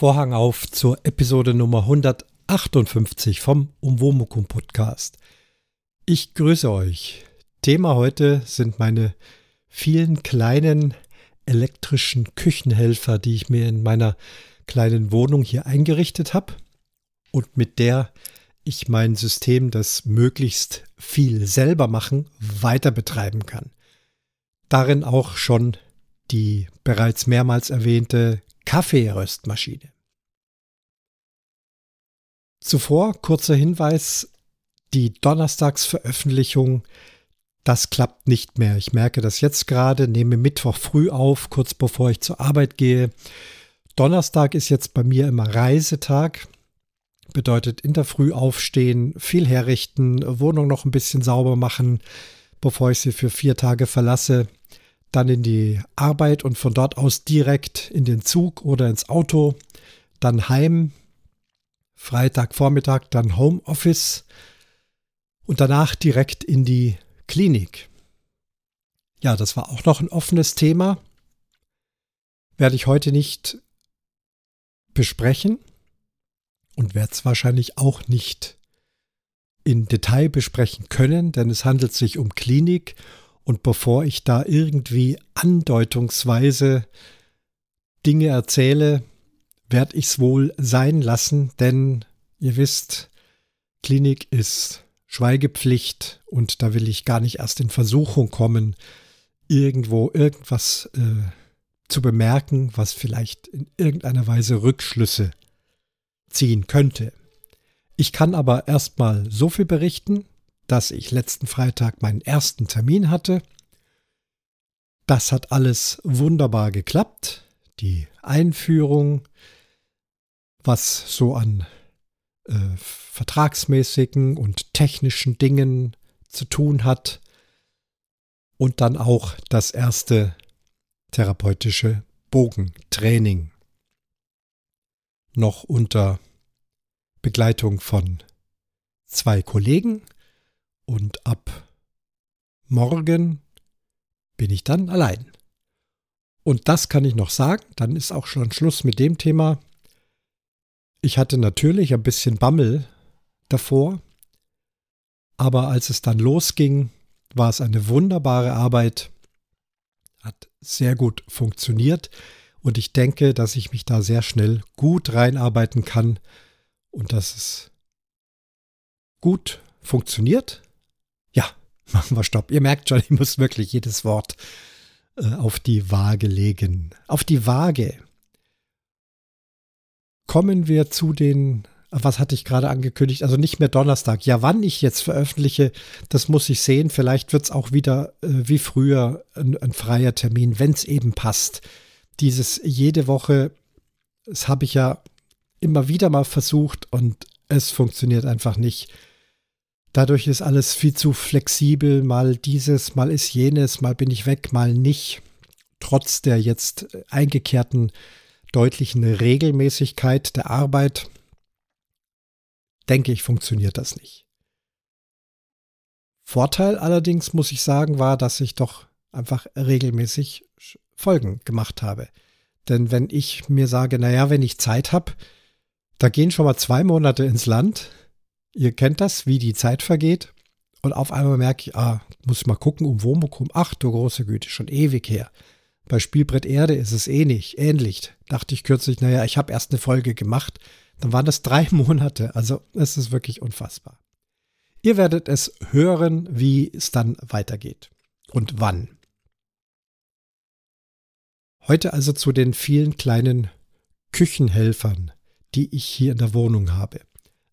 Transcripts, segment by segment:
Vorhang auf zur Episode Nummer 158 vom Umwomukum Podcast. Ich grüße euch. Thema heute sind meine vielen kleinen elektrischen Küchenhelfer, die ich mir in meiner kleinen Wohnung hier eingerichtet habe und mit der ich mein System, das möglichst viel selber machen, weiter betreiben kann. Darin auch schon die bereits mehrmals erwähnte Kaffeeröstmaschine. Zuvor kurzer Hinweis, die Donnerstagsveröffentlichung, das klappt nicht mehr. Ich merke das jetzt gerade, nehme Mittwoch früh auf, kurz bevor ich zur Arbeit gehe. Donnerstag ist jetzt bei mir immer Reisetag. Bedeutet in der Früh aufstehen, viel herrichten, Wohnung noch ein bisschen sauber machen, bevor ich sie für vier Tage verlasse dann in die Arbeit und von dort aus direkt in den Zug oder ins Auto, dann heim, Freitagvormittag dann Homeoffice und danach direkt in die Klinik. Ja, das war auch noch ein offenes Thema. Werde ich heute nicht besprechen und werde es wahrscheinlich auch nicht in Detail besprechen können, denn es handelt sich um Klinik und bevor ich da irgendwie andeutungsweise Dinge erzähle, werde ich es wohl sein lassen, denn ihr wisst, Klinik ist Schweigepflicht und da will ich gar nicht erst in Versuchung kommen, irgendwo irgendwas äh, zu bemerken, was vielleicht in irgendeiner Weise Rückschlüsse ziehen könnte. Ich kann aber erstmal so viel berichten, dass ich letzten Freitag meinen ersten Termin hatte. Das hat alles wunderbar geklappt. Die Einführung, was so an äh, vertragsmäßigen und technischen Dingen zu tun hat. Und dann auch das erste therapeutische Bogentraining. Noch unter Begleitung von zwei Kollegen und ab morgen bin ich dann allein. Und das kann ich noch sagen, dann ist auch schon Schluss mit dem Thema. Ich hatte natürlich ein bisschen Bammel davor, aber als es dann losging, war es eine wunderbare Arbeit, hat sehr gut funktioniert. Und ich denke, dass ich mich da sehr schnell gut reinarbeiten kann und dass es gut funktioniert machen wir Stopp. Ihr merkt schon, ich muss wirklich jedes Wort äh, auf die Waage legen. Auf die Waage. Kommen wir zu den, was hatte ich gerade angekündigt? Also nicht mehr Donnerstag. Ja, wann ich jetzt veröffentliche, das muss ich sehen. Vielleicht wird es auch wieder äh, wie früher ein, ein freier Termin, wenn es eben passt. Dieses jede Woche, das habe ich ja immer wieder mal versucht und es funktioniert einfach nicht. Dadurch ist alles viel zu flexibel, mal dieses, mal ist jenes, mal bin ich weg, mal nicht. Trotz der jetzt eingekehrten deutlichen Regelmäßigkeit der Arbeit, denke ich, funktioniert das nicht. Vorteil allerdings, muss ich sagen, war, dass ich doch einfach regelmäßig Folgen gemacht habe. Denn wenn ich mir sage, naja, wenn ich Zeit habe, da gehen schon mal zwei Monate ins Land, Ihr kennt das, wie die Zeit vergeht. Und auf einmal merke ich, ah, muss ich mal gucken, um Wohnmokum. Ach du große Güte, schon ewig her. Bei Spielbrett Erde ist es ähnlich, eh ähnlich. Dachte ich kürzlich, naja, ich habe erst eine Folge gemacht. Dann waren das drei Monate. Also es ist wirklich unfassbar. Ihr werdet es hören, wie es dann weitergeht und wann. Heute also zu den vielen kleinen Küchenhelfern, die ich hier in der Wohnung habe.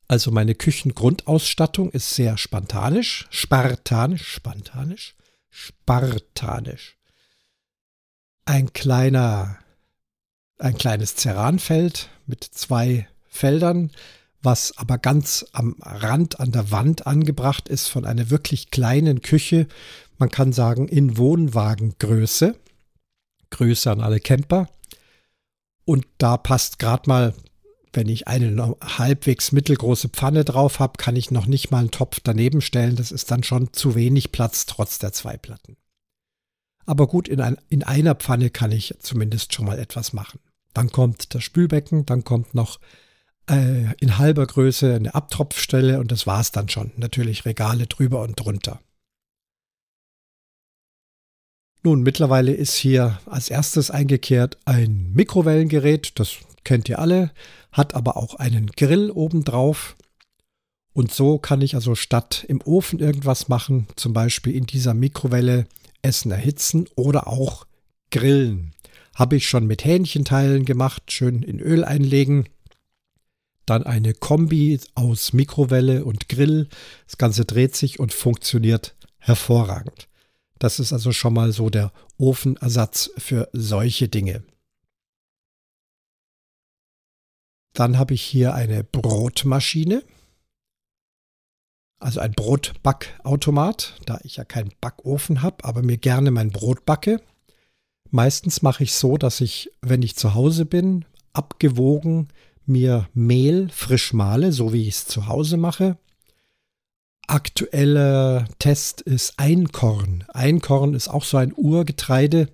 Also meine Küchengrundausstattung ist sehr spartanisch, spartanisch, spartanisch, spartanisch. Ein kleiner, ein kleines Ceranfeld mit zwei Feldern, was aber ganz am Rand an der Wand angebracht ist von einer wirklich kleinen Küche. Man kann sagen in Wohnwagengröße. Größe an alle Camper. Und da passt gerade mal wenn ich eine halbwegs mittelgroße Pfanne drauf habe, kann ich noch nicht mal einen Topf daneben stellen. Das ist dann schon zu wenig Platz trotz der zwei Platten. Aber gut, in, ein, in einer Pfanne kann ich zumindest schon mal etwas machen. Dann kommt das Spülbecken, dann kommt noch äh, in halber Größe eine Abtropfstelle und das war's dann schon. Natürlich Regale drüber und drunter. Nun, mittlerweile ist hier als erstes eingekehrt ein Mikrowellengerät, das kennt ihr alle, hat aber auch einen Grill obendrauf. Und so kann ich also statt im Ofen irgendwas machen, zum Beispiel in dieser Mikrowelle Essen erhitzen oder auch grillen. Habe ich schon mit Hähnchenteilen gemacht, schön in Öl einlegen. Dann eine Kombi aus Mikrowelle und Grill. Das Ganze dreht sich und funktioniert hervorragend. Das ist also schon mal so der Ofenersatz für solche Dinge. Dann habe ich hier eine Brotmaschine. Also ein Brotbackautomat, da ich ja keinen Backofen habe, aber mir gerne mein Brot backe. Meistens mache ich so, dass ich, wenn ich zu Hause bin, abgewogen mir Mehl frisch male, so wie ich es zu Hause mache. Aktueller Test ist Einkorn. Einkorn ist auch so ein Urgetreide,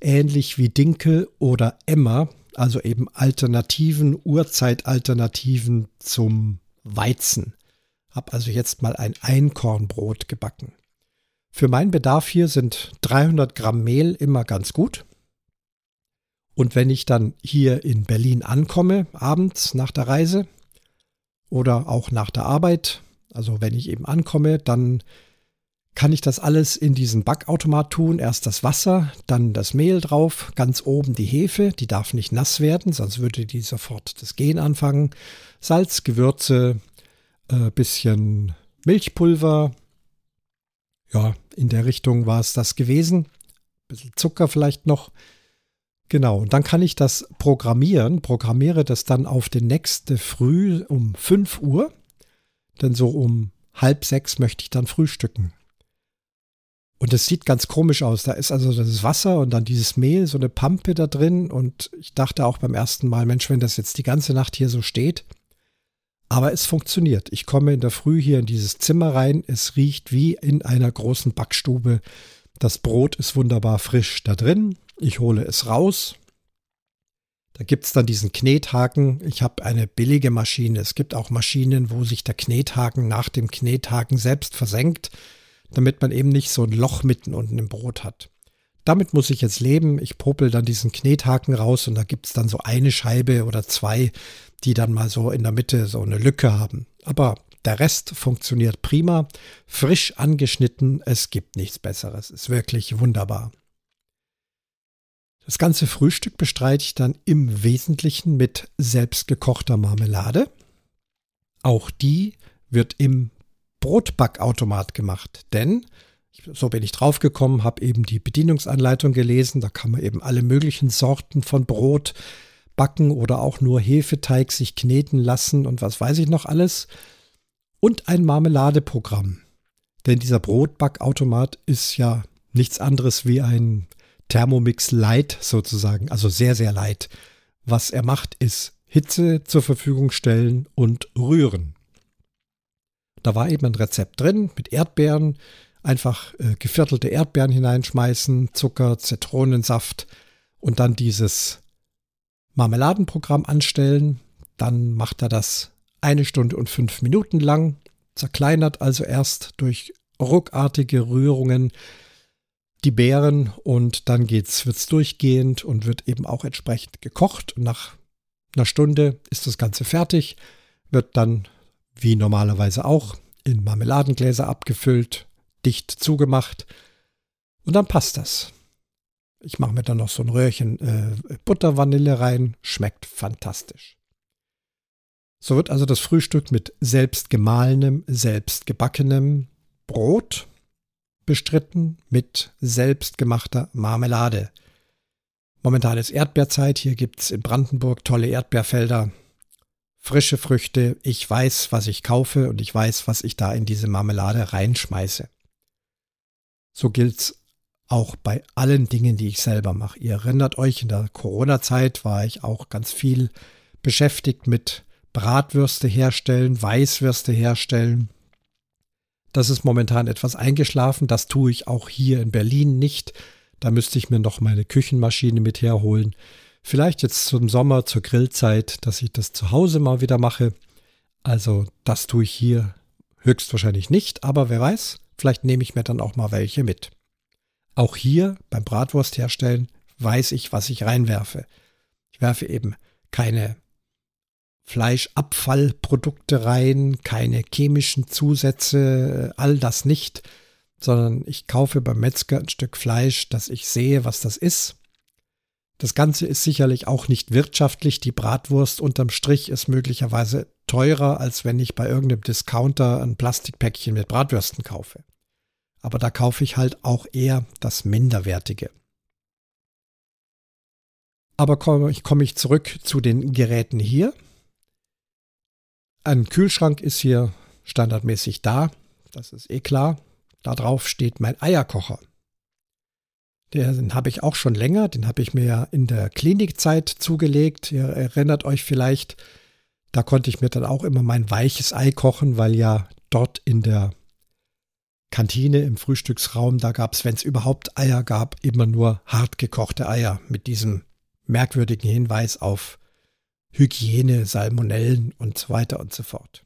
ähnlich wie Dinkel oder Emmer, also eben Alternativen, Urzeitalternativen zum Weizen. Hab also jetzt mal ein Einkornbrot gebacken. Für meinen Bedarf hier sind 300 Gramm Mehl immer ganz gut. Und wenn ich dann hier in Berlin ankomme, abends nach der Reise oder auch nach der Arbeit, also wenn ich eben ankomme, dann kann ich das alles in diesen Backautomat tun. Erst das Wasser, dann das Mehl drauf, ganz oben die Hefe, die darf nicht nass werden, sonst würde die sofort das Gehen anfangen. Salz, Gewürze, äh, bisschen Milchpulver. Ja, in der Richtung war es das gewesen. Bisschen Zucker vielleicht noch. Genau, und dann kann ich das programmieren, programmiere das dann auf den nächste Früh um 5 Uhr, denn so um halb sechs möchte ich dann frühstücken. Und es sieht ganz komisch aus. Da ist also das Wasser und dann dieses Mehl, so eine Pampe da drin. Und ich dachte auch beim ersten Mal, Mensch, wenn das jetzt die ganze Nacht hier so steht. Aber es funktioniert. Ich komme in der Früh hier in dieses Zimmer rein. Es riecht wie in einer großen Backstube. Das Brot ist wunderbar frisch da drin. Ich hole es raus. Da gibt es dann diesen Knethaken. Ich habe eine billige Maschine. Es gibt auch Maschinen, wo sich der Knethaken nach dem Knethaken selbst versenkt, damit man eben nicht so ein Loch mitten unten im Brot hat. Damit muss ich jetzt leben. Ich popel dann diesen Knethaken raus und da gibt es dann so eine Scheibe oder zwei, die dann mal so in der Mitte so eine Lücke haben. Aber der Rest funktioniert prima, frisch angeschnitten, es gibt nichts Besseres, ist wirklich wunderbar. Das ganze Frühstück bestreite ich dann im Wesentlichen mit selbstgekochter Marmelade. Auch die wird im Brotbackautomat gemacht, denn so bin ich draufgekommen, habe eben die Bedienungsanleitung gelesen, da kann man eben alle möglichen Sorten von Brot backen oder auch nur Hefeteig sich kneten lassen und was weiß ich noch alles. Und ein Marmeladeprogramm. Denn dieser Brotbackautomat ist ja nichts anderes wie ein Thermomix Light sozusagen, also sehr, sehr light. Was er macht, ist Hitze zur Verfügung stellen und rühren. Da war eben ein Rezept drin mit Erdbeeren, einfach äh, geviertelte Erdbeeren hineinschmeißen, Zucker, Zitronensaft und dann dieses Marmeladenprogramm anstellen. Dann macht er das eine Stunde und fünf Minuten lang, zerkleinert also erst durch ruckartige Rührungen die Beeren und dann geht's, wird's durchgehend und wird eben auch entsprechend gekocht. Und nach einer Stunde ist das Ganze fertig, wird dann wie normalerweise auch in Marmeladengläser abgefüllt, dicht zugemacht und dann passt das. Ich mache mir dann noch so ein Röhrchen äh, Buttervanille rein, schmeckt fantastisch. So wird also das Frühstück mit selbst gemahlenem, selbst gebackenem Brot bestritten mit selbstgemachter Marmelade. Momentan ist Erdbeerzeit, hier gibt es in Brandenburg tolle Erdbeerfelder, frische Früchte, ich weiß, was ich kaufe und ich weiß, was ich da in diese Marmelade reinschmeiße. So gilt's auch bei allen Dingen, die ich selber mache. Ihr erinnert euch, in der Corona-Zeit war ich auch ganz viel beschäftigt mit Bratwürste herstellen, Weißwürste herstellen, das ist momentan etwas eingeschlafen. Das tue ich auch hier in Berlin nicht. Da müsste ich mir noch meine Küchenmaschine mit herholen. Vielleicht jetzt zum Sommer, zur Grillzeit, dass ich das zu Hause mal wieder mache. Also das tue ich hier höchstwahrscheinlich nicht, aber wer weiß, vielleicht nehme ich mir dann auch mal welche mit. Auch hier beim Bratwurst herstellen weiß ich, was ich reinwerfe. Ich werfe eben keine Fleischabfallprodukte rein, keine chemischen Zusätze, all das nicht, sondern ich kaufe beim Metzger ein Stück Fleisch, dass ich sehe, was das ist. Das Ganze ist sicherlich auch nicht wirtschaftlich. Die Bratwurst unterm Strich ist möglicherweise teurer, als wenn ich bei irgendeinem Discounter ein Plastikpäckchen mit Bratwürsten kaufe. Aber da kaufe ich halt auch eher das Minderwertige. Aber komme ich, komme ich zurück zu den Geräten hier. Ein Kühlschrank ist hier standardmäßig da. Das ist eh klar. Da drauf steht mein Eierkocher. Den habe ich auch schon länger. Den habe ich mir ja in der Klinikzeit zugelegt. Ihr erinnert euch vielleicht, da konnte ich mir dann auch immer mein weiches Ei kochen, weil ja dort in der Kantine im Frühstücksraum, da gab es, wenn es überhaupt Eier gab, immer nur hart gekochte Eier mit diesem merkwürdigen Hinweis auf Hygiene, Salmonellen und so weiter und so fort.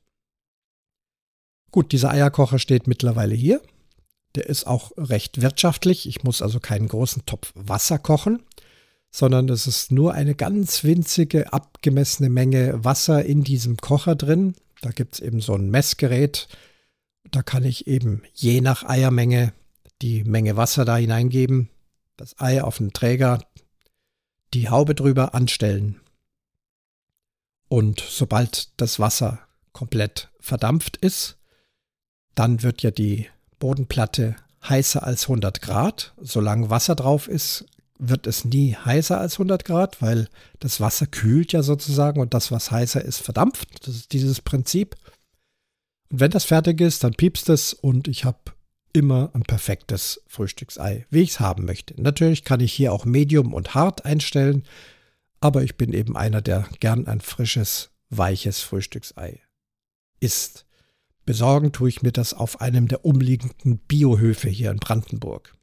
Gut, dieser Eierkocher steht mittlerweile hier. Der ist auch recht wirtschaftlich. Ich muss also keinen großen Topf Wasser kochen, sondern es ist nur eine ganz winzige, abgemessene Menge Wasser in diesem Kocher drin. Da gibt es eben so ein Messgerät. Da kann ich eben je nach Eiermenge die Menge Wasser da hineingeben, das Ei auf den Träger, die Haube drüber anstellen. Und sobald das Wasser komplett verdampft ist, dann wird ja die Bodenplatte heißer als 100 Grad. Solange Wasser drauf ist, wird es nie heißer als 100 Grad, weil das Wasser kühlt ja sozusagen und das, was heißer ist, verdampft. Das ist dieses Prinzip. Und wenn das fertig ist, dann piepst es und ich habe immer ein perfektes Frühstücksei, wie ich es haben möchte. Natürlich kann ich hier auch Medium und hart einstellen, aber ich bin eben einer, der gern ein frisches, weiches Frühstücksei isst. Besorgen tue ich mir das auf einem der umliegenden Biohöfe hier in Brandenburg.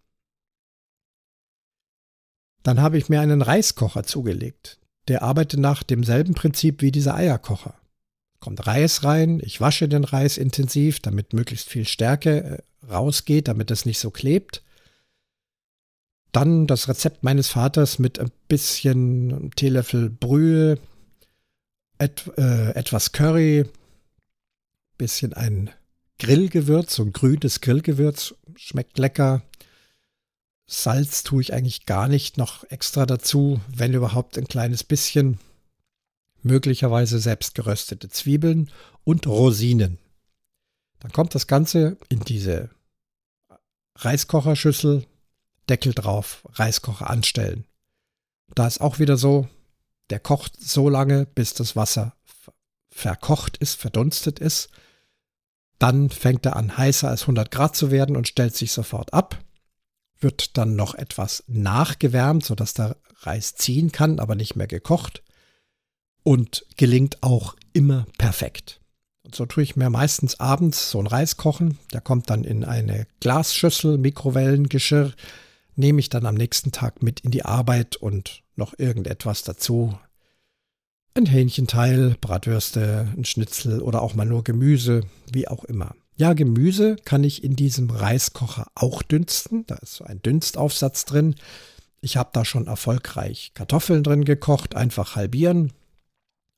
Dann habe ich mir einen Reiskocher zugelegt. Der arbeitet nach demselben Prinzip wie dieser Eierkocher. Kommt Reis rein, ich wasche den Reis intensiv, damit möglichst viel Stärke äh, rausgeht, damit es nicht so klebt. Dann das Rezept meines Vaters mit ein bisschen Teelöffel Brühe, et, äh, etwas Curry, bisschen ein Grillgewürz, so ein grünes Grillgewürz, schmeckt lecker. Salz tue ich eigentlich gar nicht noch extra dazu, wenn überhaupt ein kleines bisschen. Möglicherweise selbst geröstete Zwiebeln und Rosinen. Dann kommt das Ganze in diese Reiskocherschüssel, Deckel drauf, Reiskocher anstellen. Da ist auch wieder so, der kocht so lange, bis das Wasser verkocht ist, verdunstet ist. Dann fängt er an, heißer als 100 Grad zu werden und stellt sich sofort ab. Wird dann noch etwas nachgewärmt, sodass der Reis ziehen kann, aber nicht mehr gekocht. Und gelingt auch immer perfekt. Und so tue ich mir meistens abends so einen Reis kochen. Der kommt dann in eine Glasschüssel, Mikrowellengeschirr. Nehme ich dann am nächsten Tag mit in die Arbeit und noch irgendetwas dazu ein Hähnchenteil, Bratwürste, ein Schnitzel oder auch mal nur Gemüse, wie auch immer. Ja, Gemüse kann ich in diesem Reiskocher auch dünsten. Da ist so ein Dünstaufsatz drin. Ich habe da schon erfolgreich Kartoffeln drin gekocht, einfach halbieren,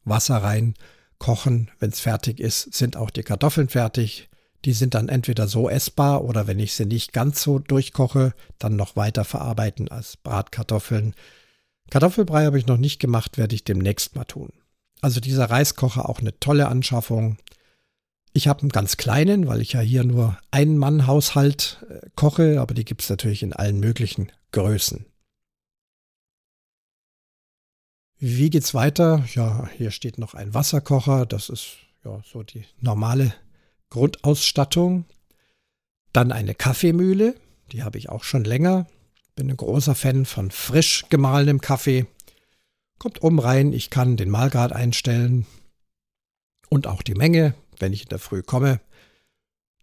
Wasser rein, kochen. Wenn es fertig ist, sind auch die Kartoffeln fertig. Die sind dann entweder so essbar oder wenn ich sie nicht ganz so durchkoche, dann noch weiter verarbeiten als Bratkartoffeln Kartoffelbrei habe ich noch nicht gemacht, werde ich demnächst mal tun. Also dieser Reiskocher auch eine tolle Anschaffung. Ich habe einen ganz kleinen, weil ich ja hier nur einen Mann Haushalt äh, koche, aber die gibt es natürlich in allen möglichen Größen. Wie geht's weiter? Ja, hier steht noch ein Wasserkocher. Das ist ja so die normale Grundausstattung. Dann eine Kaffeemühle, die habe ich auch schon länger. Bin ein großer Fan von frisch gemahlenem Kaffee. Kommt oben rein, ich kann den Mahlgrad einstellen und auch die Menge, wenn ich in der Früh komme.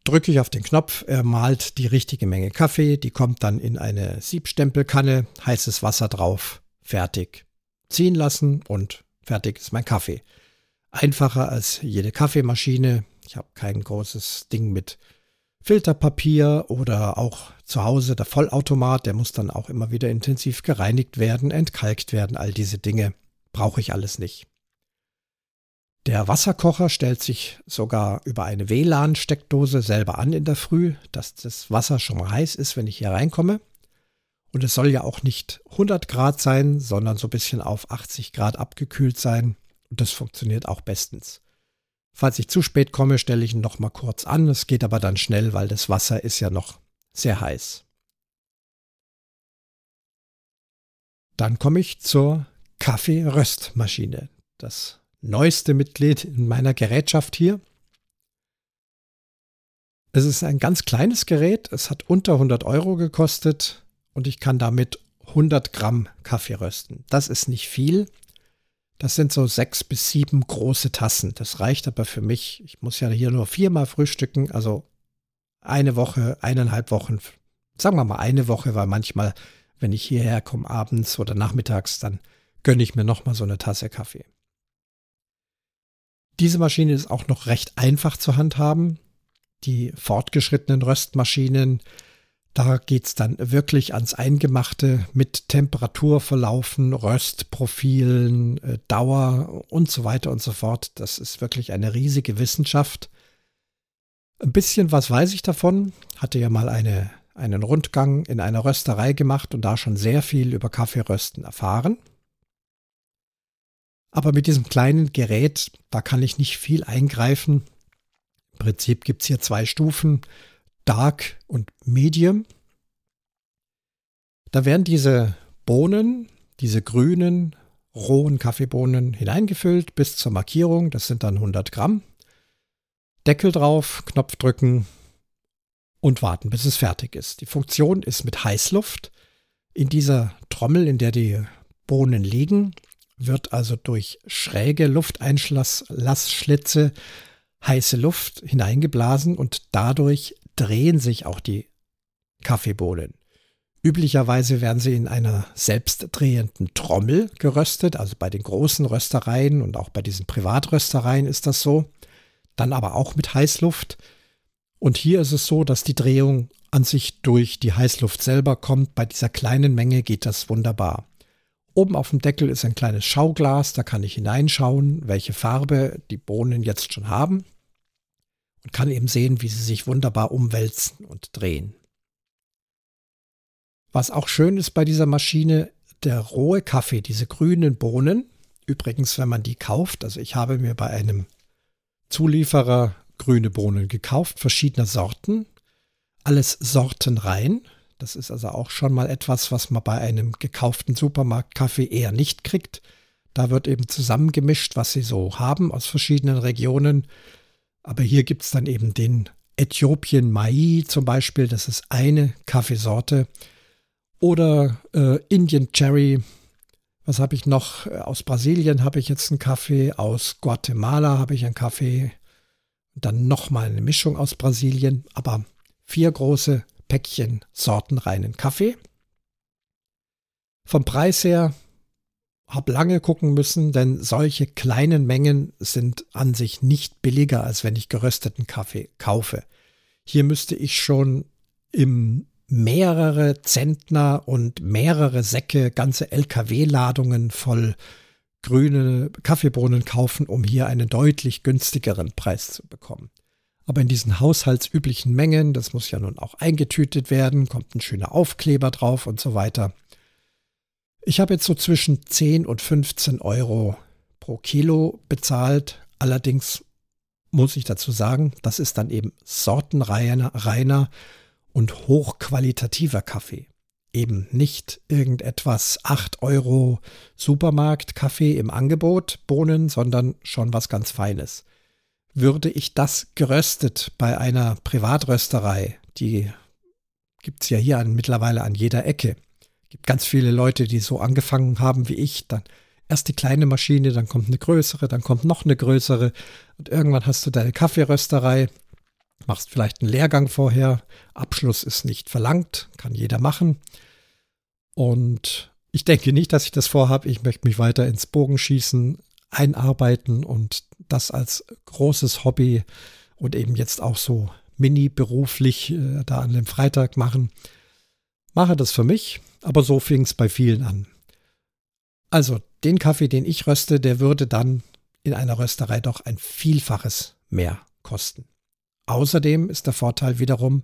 Drücke ich auf den Knopf, er malt die richtige Menge Kaffee, die kommt dann in eine Siebstempelkanne, heißes Wasser drauf, fertig. ziehen lassen und fertig ist mein Kaffee. Einfacher als jede Kaffeemaschine. Ich habe kein großes Ding mit Filterpapier oder auch zu Hause der Vollautomat, der muss dann auch immer wieder intensiv gereinigt werden, entkalkt werden, all diese Dinge brauche ich alles nicht. Der Wasserkocher stellt sich sogar über eine WLAN-Steckdose selber an in der Früh, dass das Wasser schon heiß ist, wenn ich hier reinkomme. Und es soll ja auch nicht 100 Grad sein, sondern so ein bisschen auf 80 Grad abgekühlt sein. Und das funktioniert auch bestens. Falls ich zu spät komme, stelle ich ihn noch mal kurz an. Es geht aber dann schnell, weil das Wasser ist ja noch sehr heiß. Dann komme ich zur Kaffeeröstmaschine. Das neueste Mitglied in meiner Gerätschaft hier. Es ist ein ganz kleines Gerät. Es hat unter 100 Euro gekostet und ich kann damit 100 Gramm Kaffee rösten. Das ist nicht viel. Das sind so sechs bis sieben große Tassen. Das reicht aber für mich. Ich muss ja hier nur viermal frühstücken, also eine Woche, eineinhalb Wochen, sagen wir mal eine Woche, weil manchmal, wenn ich hierher komme abends oder nachmittags, dann gönne ich mir nochmal so eine Tasse Kaffee. Diese Maschine ist auch noch recht einfach zu handhaben. Die fortgeschrittenen Röstmaschinen, da geht es dann wirklich ans Eingemachte mit Temperaturverlaufen, Röstprofilen, äh, Dauer und so weiter und so fort. Das ist wirklich eine riesige Wissenschaft. Ein bisschen was weiß ich davon. Hatte ja mal eine, einen Rundgang in einer Rösterei gemacht und da schon sehr viel über Kaffeerösten erfahren. Aber mit diesem kleinen Gerät, da kann ich nicht viel eingreifen. Im Prinzip gibt es hier zwei Stufen. Dark und Medium. Da werden diese Bohnen, diese grünen, rohen Kaffeebohnen hineingefüllt bis zur Markierung. Das sind dann 100 Gramm. Deckel drauf, Knopf drücken und warten, bis es fertig ist. Die Funktion ist mit Heißluft. In dieser Trommel, in der die Bohnen liegen, wird also durch schräge Lufteinlassschlitze heiße Luft hineingeblasen und dadurch drehen sich auch die Kaffeebohnen. Üblicherweise werden sie in einer selbstdrehenden Trommel geröstet, also bei den großen Röstereien und auch bei diesen Privatröstereien ist das so. Dann aber auch mit Heißluft. Und hier ist es so, dass die Drehung an sich durch die Heißluft selber kommt. Bei dieser kleinen Menge geht das wunderbar. Oben auf dem Deckel ist ein kleines Schauglas, da kann ich hineinschauen, welche Farbe die Bohnen jetzt schon haben und kann eben sehen, wie sie sich wunderbar umwälzen und drehen. Was auch schön ist bei dieser Maschine, der rohe Kaffee, diese grünen Bohnen. Übrigens, wenn man die kauft, also ich habe mir bei einem Zulieferer grüne Bohnen gekauft, verschiedener Sorten, alles sortenrein. Das ist also auch schon mal etwas, was man bei einem gekauften Supermarktkaffee eher nicht kriegt. Da wird eben zusammengemischt, was sie so haben aus verschiedenen Regionen. Aber hier gibt es dann eben den Äthiopien Mai zum Beispiel, das ist eine Kaffeesorte. Oder äh, Indian Cherry. Was habe ich noch? Aus Brasilien habe ich jetzt einen Kaffee, aus Guatemala habe ich einen Kaffee. Dann nochmal eine Mischung aus Brasilien, aber vier große Päckchen sortenreinen Kaffee. Vom Preis her habe lange gucken müssen, denn solche kleinen Mengen sind an sich nicht billiger, als wenn ich gerösteten Kaffee kaufe. Hier müsste ich schon im mehrere Zentner und mehrere Säcke, ganze LKW-Ladungen voll grüne Kaffeebohnen kaufen, um hier einen deutlich günstigeren Preis zu bekommen. Aber in diesen haushaltsüblichen Mengen, das muss ja nun auch eingetütet werden, kommt ein schöner Aufkleber drauf und so weiter. Ich habe jetzt so zwischen 10 und 15 Euro pro Kilo bezahlt. Allerdings muss ich dazu sagen, das ist dann eben sortenreiner reiner und hochqualitativer Kaffee. Eben nicht irgendetwas 8 Euro Supermarktkaffee im Angebot, Bohnen, sondern schon was ganz Feines. Würde ich das geröstet bei einer Privatrösterei, die gibt es ja hier an, mittlerweile an jeder Ecke, gibt ganz viele Leute, die so angefangen haben wie ich. Dann erst die kleine Maschine, dann kommt eine größere, dann kommt noch eine größere. Und irgendwann hast du deine Kaffeerösterei, machst vielleicht einen Lehrgang vorher. Abschluss ist nicht verlangt, kann jeder machen. Und Ich denke nicht, dass ich das vorhabe. Ich möchte mich weiter ins Bogenschießen einarbeiten und das als großes Hobby und eben jetzt auch so mini beruflich äh, da an dem Freitag machen. Mache das für mich, aber so fing es bei vielen an. Also den Kaffee, den ich röste, der würde dann in einer Rösterei doch ein Vielfaches mehr kosten. Außerdem ist der Vorteil wiederum,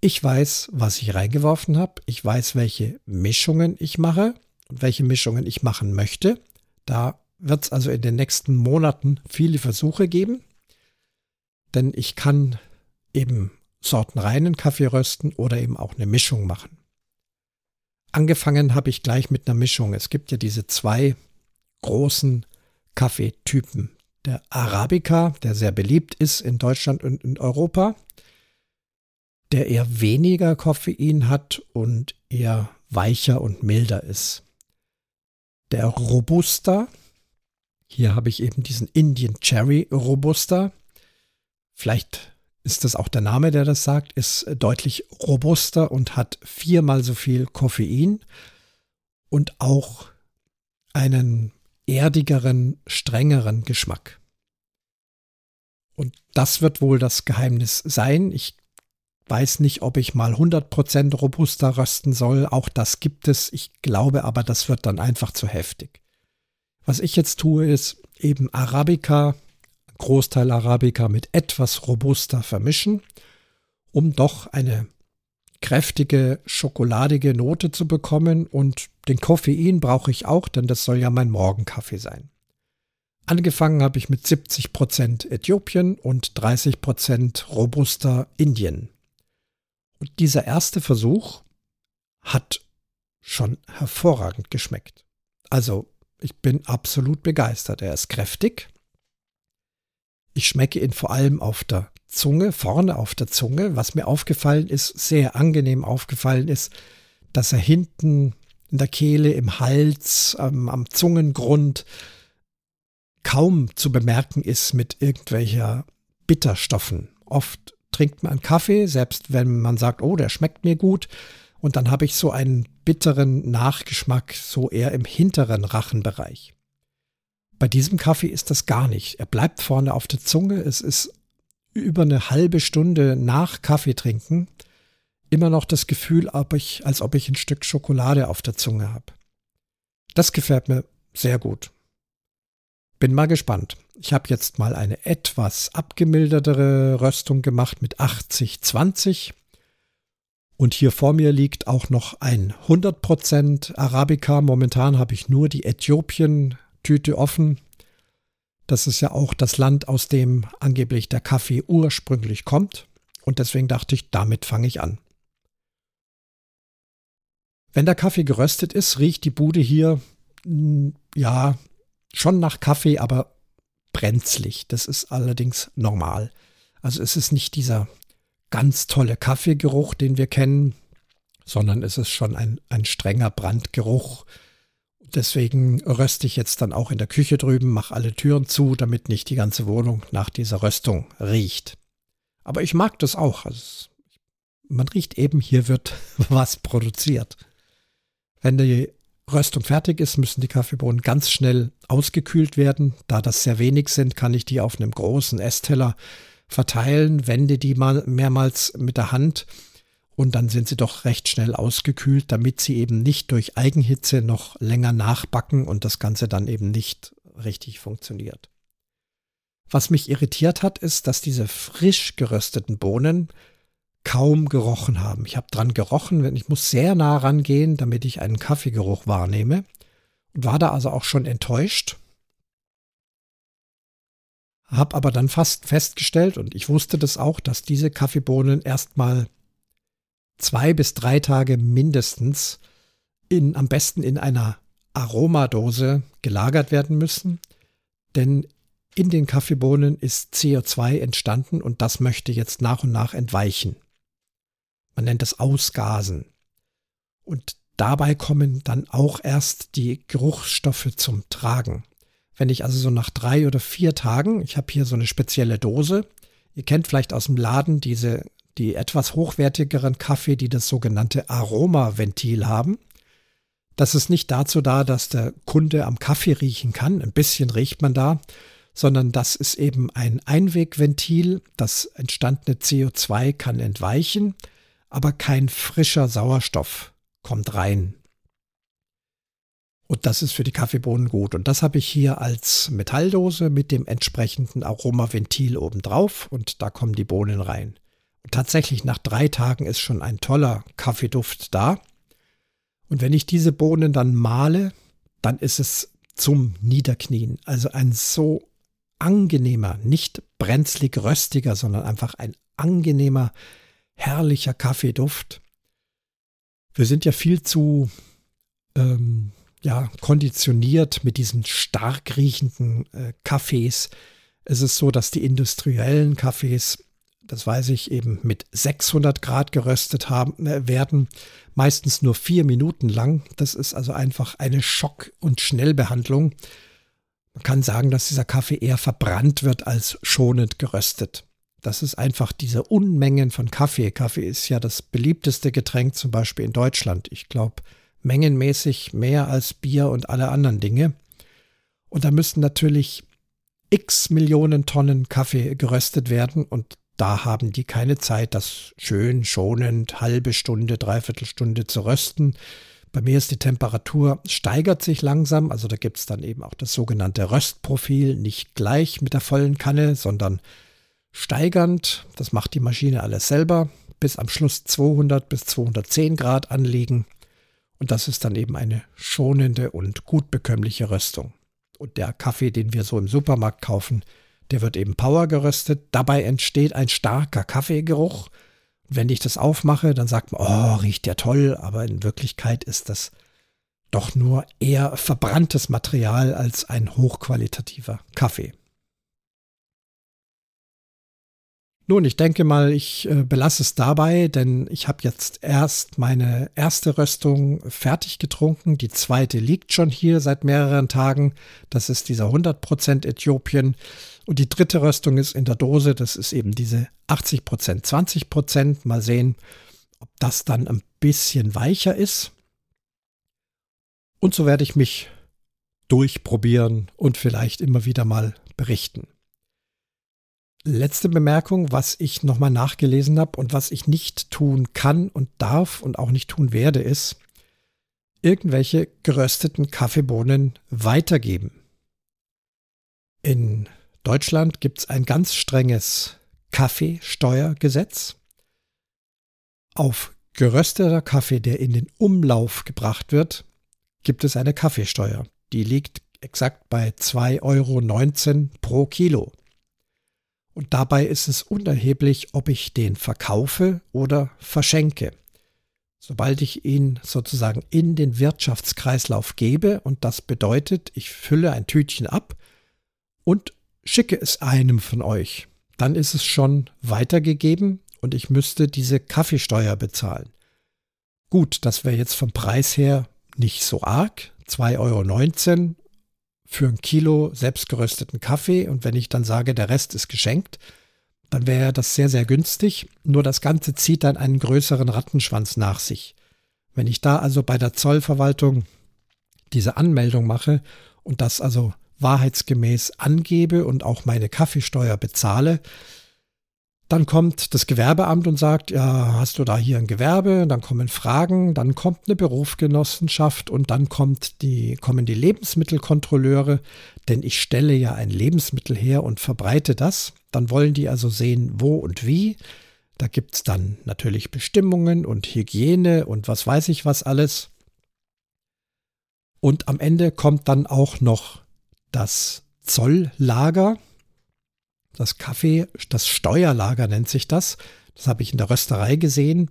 ich weiß, was ich reingeworfen habe, ich weiß, welche Mischungen ich mache und welche Mischungen ich machen möchte. Da wird es also in den nächsten Monaten viele Versuche geben, denn ich kann eben sortenreinen Kaffee rösten oder eben auch eine Mischung machen. Angefangen habe ich gleich mit einer Mischung. Es gibt ja diese zwei großen Kaffeetypen. Der Arabica, der sehr beliebt ist in Deutschland und in Europa, der eher weniger Koffein hat und eher weicher und milder ist. Der Robusta, hier habe ich eben diesen Indian Cherry Robusta. Vielleicht ist das auch der Name, der das sagt, ist deutlich robuster und hat viermal so viel Koffein und auch einen erdigeren, strengeren Geschmack. Und das wird wohl das Geheimnis sein. Ich weiß nicht, ob ich mal 100% robuster rösten soll. Auch das gibt es. Ich glaube aber, das wird dann einfach zu heftig. Was ich jetzt tue, ist eben Arabica Großteil Arabica mit etwas robuster vermischen, um doch eine kräftige, schokoladige Note zu bekommen und den Koffein brauche ich auch, denn das soll ja mein Morgenkaffee sein. Angefangen habe ich mit 70% Äthiopien und 30% robuster Indien. Und dieser erste Versuch hat schon hervorragend geschmeckt. Also, ich bin absolut begeistert. Er ist kräftig, ich schmecke ihn vor allem auf der Zunge, vorne auf der Zunge. Was mir aufgefallen ist, sehr angenehm aufgefallen ist, dass er hinten in der Kehle, im Hals, ähm, am Zungengrund kaum zu bemerken ist mit irgendwelcher Bitterstoffen. Oft trinkt man Kaffee, selbst wenn man sagt, oh, der schmeckt mir gut. Und dann habe ich so einen bitteren Nachgeschmack, so eher im hinteren Rachenbereich. Bei diesem Kaffee ist das gar nicht. Er bleibt vorne auf der Zunge. Es ist über eine halbe Stunde nach Kaffee trinken immer noch das Gefühl, ob ich, als ob ich ein Stück Schokolade auf der Zunge habe. Das gefällt mir sehr gut. Bin mal gespannt. Ich habe jetzt mal eine etwas abgemildertere Röstung gemacht mit 80-20. Und hier vor mir liegt auch noch ein 100% Arabica. Momentan habe ich nur die Äthiopien Tüte offen. Das ist ja auch das Land, aus dem angeblich der Kaffee ursprünglich kommt. Und deswegen dachte ich, damit fange ich an. Wenn der Kaffee geröstet ist, riecht die Bude hier, hm, ja, schon nach Kaffee, aber brenzlig. Das ist allerdings normal. Also es ist nicht dieser ganz tolle Kaffeegeruch, den wir kennen, sondern es ist schon ein, ein strenger Brandgeruch, Deswegen röste ich jetzt dann auch in der Küche drüben, mache alle Türen zu, damit nicht die ganze Wohnung nach dieser Röstung riecht. Aber ich mag das auch. Also man riecht eben, hier wird was produziert. Wenn die Röstung fertig ist, müssen die Kaffeebohnen ganz schnell ausgekühlt werden. Da das sehr wenig sind, kann ich die auf einem großen Essteller verteilen, wende die mal mehrmals mit der Hand und dann sind sie doch recht schnell ausgekühlt, damit sie eben nicht durch Eigenhitze noch länger nachbacken und das Ganze dann eben nicht richtig funktioniert. Was mich irritiert hat, ist, dass diese frisch gerösteten Bohnen kaum gerochen haben. Ich habe dran gerochen, ich muss sehr nah rangehen, damit ich einen Kaffeegeruch wahrnehme und war da also auch schon enttäuscht. Hab aber dann fast festgestellt und ich wusste das auch, dass diese Kaffeebohnen erstmal zwei bis drei Tage mindestens in, am besten in einer Aromadose gelagert werden müssen, denn in den Kaffeebohnen ist CO2 entstanden und das möchte jetzt nach und nach entweichen. Man nennt es Ausgasen. Und dabei kommen dann auch erst die Geruchsstoffe zum Tragen. Wenn ich also so nach drei oder vier Tagen, ich habe hier so eine spezielle Dose, ihr kennt vielleicht aus dem Laden diese die etwas hochwertigeren Kaffee, die das sogenannte Aromaventil haben. Das ist nicht dazu da, dass der Kunde am Kaffee riechen kann. Ein bisschen riecht man da sondern das ist eben ein Einwegventil. Das entstandene CO2 kann entweichen, aber kein frischer Sauerstoff kommt rein. Und das ist für die Kaffeebohnen gut. Und das habe ich hier als Metalldose mit dem entsprechenden Aromaventil obendrauf und da kommen die Bohnen rein. Tatsächlich nach drei Tagen ist schon ein toller Kaffeeduft da. Und wenn ich diese Bohnen dann male, dann ist es zum Niederknien. Also ein so angenehmer, nicht brenzlig röstiger, sondern einfach ein angenehmer, herrlicher Kaffeeduft. Wir sind ja viel zu ähm, ja, konditioniert mit diesen stark riechenden äh, Kaffees. Es ist so, dass die industriellen Kaffees, das weiß ich, eben mit 600 Grad geröstet haben, äh, werden, meistens nur vier Minuten lang. Das ist also einfach eine Schock- und Schnellbehandlung. Man kann sagen, dass dieser Kaffee eher verbrannt wird als schonend geröstet. Das ist einfach diese Unmengen von Kaffee. Kaffee ist ja das beliebteste Getränk zum Beispiel in Deutschland. Ich glaube, mengenmäßig mehr als Bier und alle anderen Dinge. Und da müssen natürlich x Millionen Tonnen Kaffee geröstet werden und da haben die keine Zeit, das schön schonend halbe Stunde, dreiviertel Stunde zu rösten. Bei mir ist die Temperatur, steigert sich langsam, also da gibt es dann eben auch das sogenannte Röstprofil, nicht gleich mit der vollen Kanne, sondern steigernd. Das macht die Maschine alles selber, bis am Schluss 200 bis 210 Grad anliegen. Und das ist dann eben eine schonende und gut bekömmliche Röstung. Und der Kaffee, den wir so im Supermarkt kaufen, der wird eben Power geröstet. Dabei entsteht ein starker Kaffeegeruch wenn ich das aufmache, dann sagt man, oh, riecht der toll, aber in Wirklichkeit ist das doch nur eher verbranntes Material als ein hochqualitativer Kaffee. Nun, ich denke mal, ich äh, belasse es dabei, denn ich habe jetzt erst meine erste Röstung fertig getrunken. Die zweite liegt schon hier seit mehreren Tagen. Das ist dieser 100% Äthiopien. Und die dritte Röstung ist in der Dose. Das ist eben diese 80%, 20%. Mal sehen, ob das dann ein bisschen weicher ist. Und so werde ich mich durchprobieren und vielleicht immer wieder mal berichten. Letzte Bemerkung, was ich nochmal nachgelesen habe und was ich nicht tun kann und darf und auch nicht tun werde, ist, irgendwelche gerösteten Kaffeebohnen weitergeben. In Deutschland gibt es ein ganz strenges Kaffeesteuergesetz. Auf gerösteter Kaffee, der in den Umlauf gebracht wird, gibt es eine Kaffeesteuer. Die liegt exakt bei 2,19 Euro pro Kilo. Und dabei ist es unerheblich, ob ich den verkaufe oder verschenke. Sobald ich ihn sozusagen in den Wirtschaftskreislauf gebe, und das bedeutet, ich fülle ein Tütchen ab und schicke es einem von euch, dann ist es schon weitergegeben und ich müsste diese Kaffeesteuer bezahlen. Gut, das wäre jetzt vom Preis her nicht so arg, 2,19 Euro für ein Kilo selbstgerösteten Kaffee und wenn ich dann sage, der Rest ist geschenkt, dann wäre das sehr, sehr günstig. Nur das Ganze zieht dann einen größeren Rattenschwanz nach sich. Wenn ich da also bei der Zollverwaltung diese Anmeldung mache und das also wahrheitsgemäß angebe und auch meine Kaffeesteuer bezahle, dann kommt das Gewerbeamt und sagt, ja, hast du da hier ein Gewerbe? Dann kommen Fragen, dann kommt eine Berufsgenossenschaft und dann kommt die, kommen die Lebensmittelkontrolleure, denn ich stelle ja ein Lebensmittel her und verbreite das. Dann wollen die also sehen, wo und wie. Da gibt es dann natürlich Bestimmungen und Hygiene und was weiß ich was alles. Und am Ende kommt dann auch noch das Zolllager das Kaffee, das Steuerlager nennt sich das. Das habe ich in der Rösterei gesehen.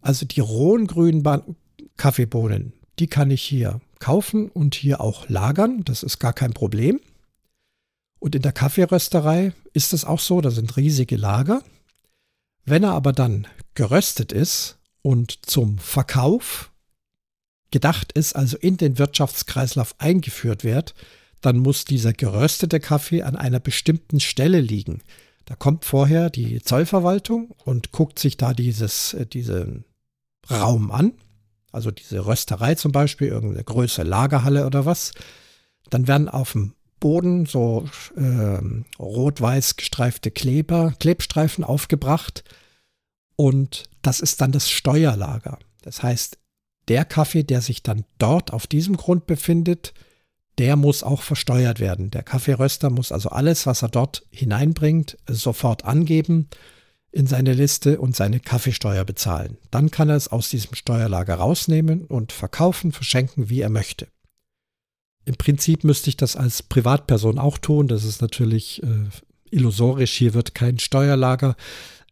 Also die rohen grünen Kaffeebohnen, die kann ich hier kaufen und hier auch lagern. Das ist gar kein Problem. Und in der Kaffeerösterei ist es auch so, da sind riesige Lager. Wenn er aber dann geröstet ist und zum Verkauf gedacht ist, also in den Wirtschaftskreislauf eingeführt wird, dann muss dieser geröstete Kaffee an einer bestimmten Stelle liegen. Da kommt vorher die Zollverwaltung und guckt sich da dieses, äh, diesen Raum an. also diese Rösterei zum Beispiel, irgendeine größere Lagerhalle oder was, dann werden auf dem Boden so äh, rot-weiß gestreifte Kleber, Klebstreifen aufgebracht und das ist dann das Steuerlager. Das heißt, der Kaffee, der sich dann dort auf diesem Grund befindet, der muss auch versteuert werden. Der Kaffeeröster muss also alles, was er dort hineinbringt, sofort angeben in seine Liste und seine Kaffeesteuer bezahlen. Dann kann er es aus diesem Steuerlager rausnehmen und verkaufen, verschenken, wie er möchte. Im Prinzip müsste ich das als Privatperson auch tun. Das ist natürlich äh, illusorisch. Hier wird kein Steuerlager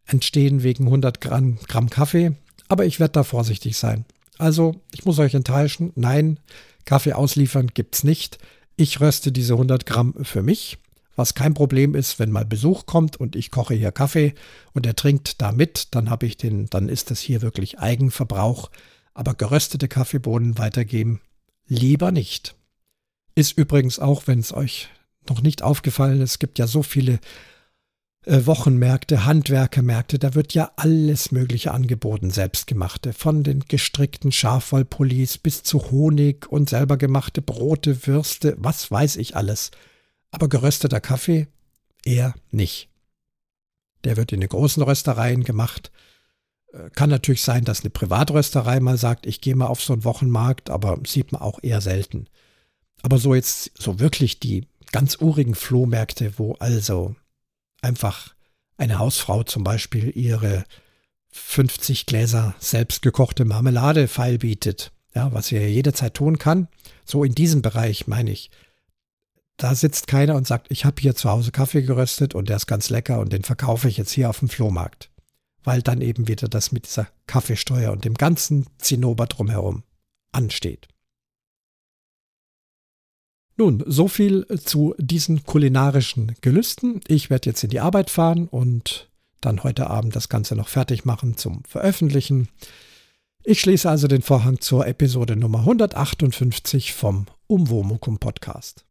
entstehen wegen 100 Gramm, Gramm Kaffee. Aber ich werde da vorsichtig sein. Also, ich muss euch enttäuschen. Nein, Kaffee ausliefern gibt's nicht. Ich röste diese 100 Gramm für mich, was kein Problem ist, wenn mal Besuch kommt und ich koche hier Kaffee und er trinkt da mit, dann habe ich den, dann ist das hier wirklich Eigenverbrauch. Aber geröstete Kaffeebohnen weitergeben lieber nicht. Ist übrigens auch, wenn es euch noch nicht aufgefallen ist, es gibt ja so viele Wochenmärkte, Handwerkermärkte, da wird ja alles Mögliche angeboten, selbstgemachte. Von den gestrickten Schafwollpullis bis zu Honig und selber gemachte Brote, Würste, was weiß ich alles. Aber gerösteter Kaffee eher nicht. Der wird in den großen Röstereien gemacht. Äh, kann natürlich sein, dass eine Privatrösterei mal sagt, ich gehe mal auf so einen Wochenmarkt, aber sieht man auch eher selten. Aber so jetzt, so wirklich die ganz urigen Flohmärkte, wo also einfach eine Hausfrau zum Beispiel ihre 50 Gläser selbstgekochte Marmelade feilbietet, ja, was sie jederzeit tun kann. So in diesem Bereich meine ich. Da sitzt keiner und sagt, ich habe hier zu Hause Kaffee geröstet und der ist ganz lecker und den verkaufe ich jetzt hier auf dem Flohmarkt. Weil dann eben wieder das mit dieser Kaffeesteuer und dem ganzen Zinnober drumherum ansteht. Nun, so viel zu diesen kulinarischen Gelüsten. Ich werde jetzt in die Arbeit fahren und dann heute Abend das Ganze noch fertig machen zum Veröffentlichen. Ich schließe also den Vorhang zur Episode Nummer 158 vom Umwomukum Podcast.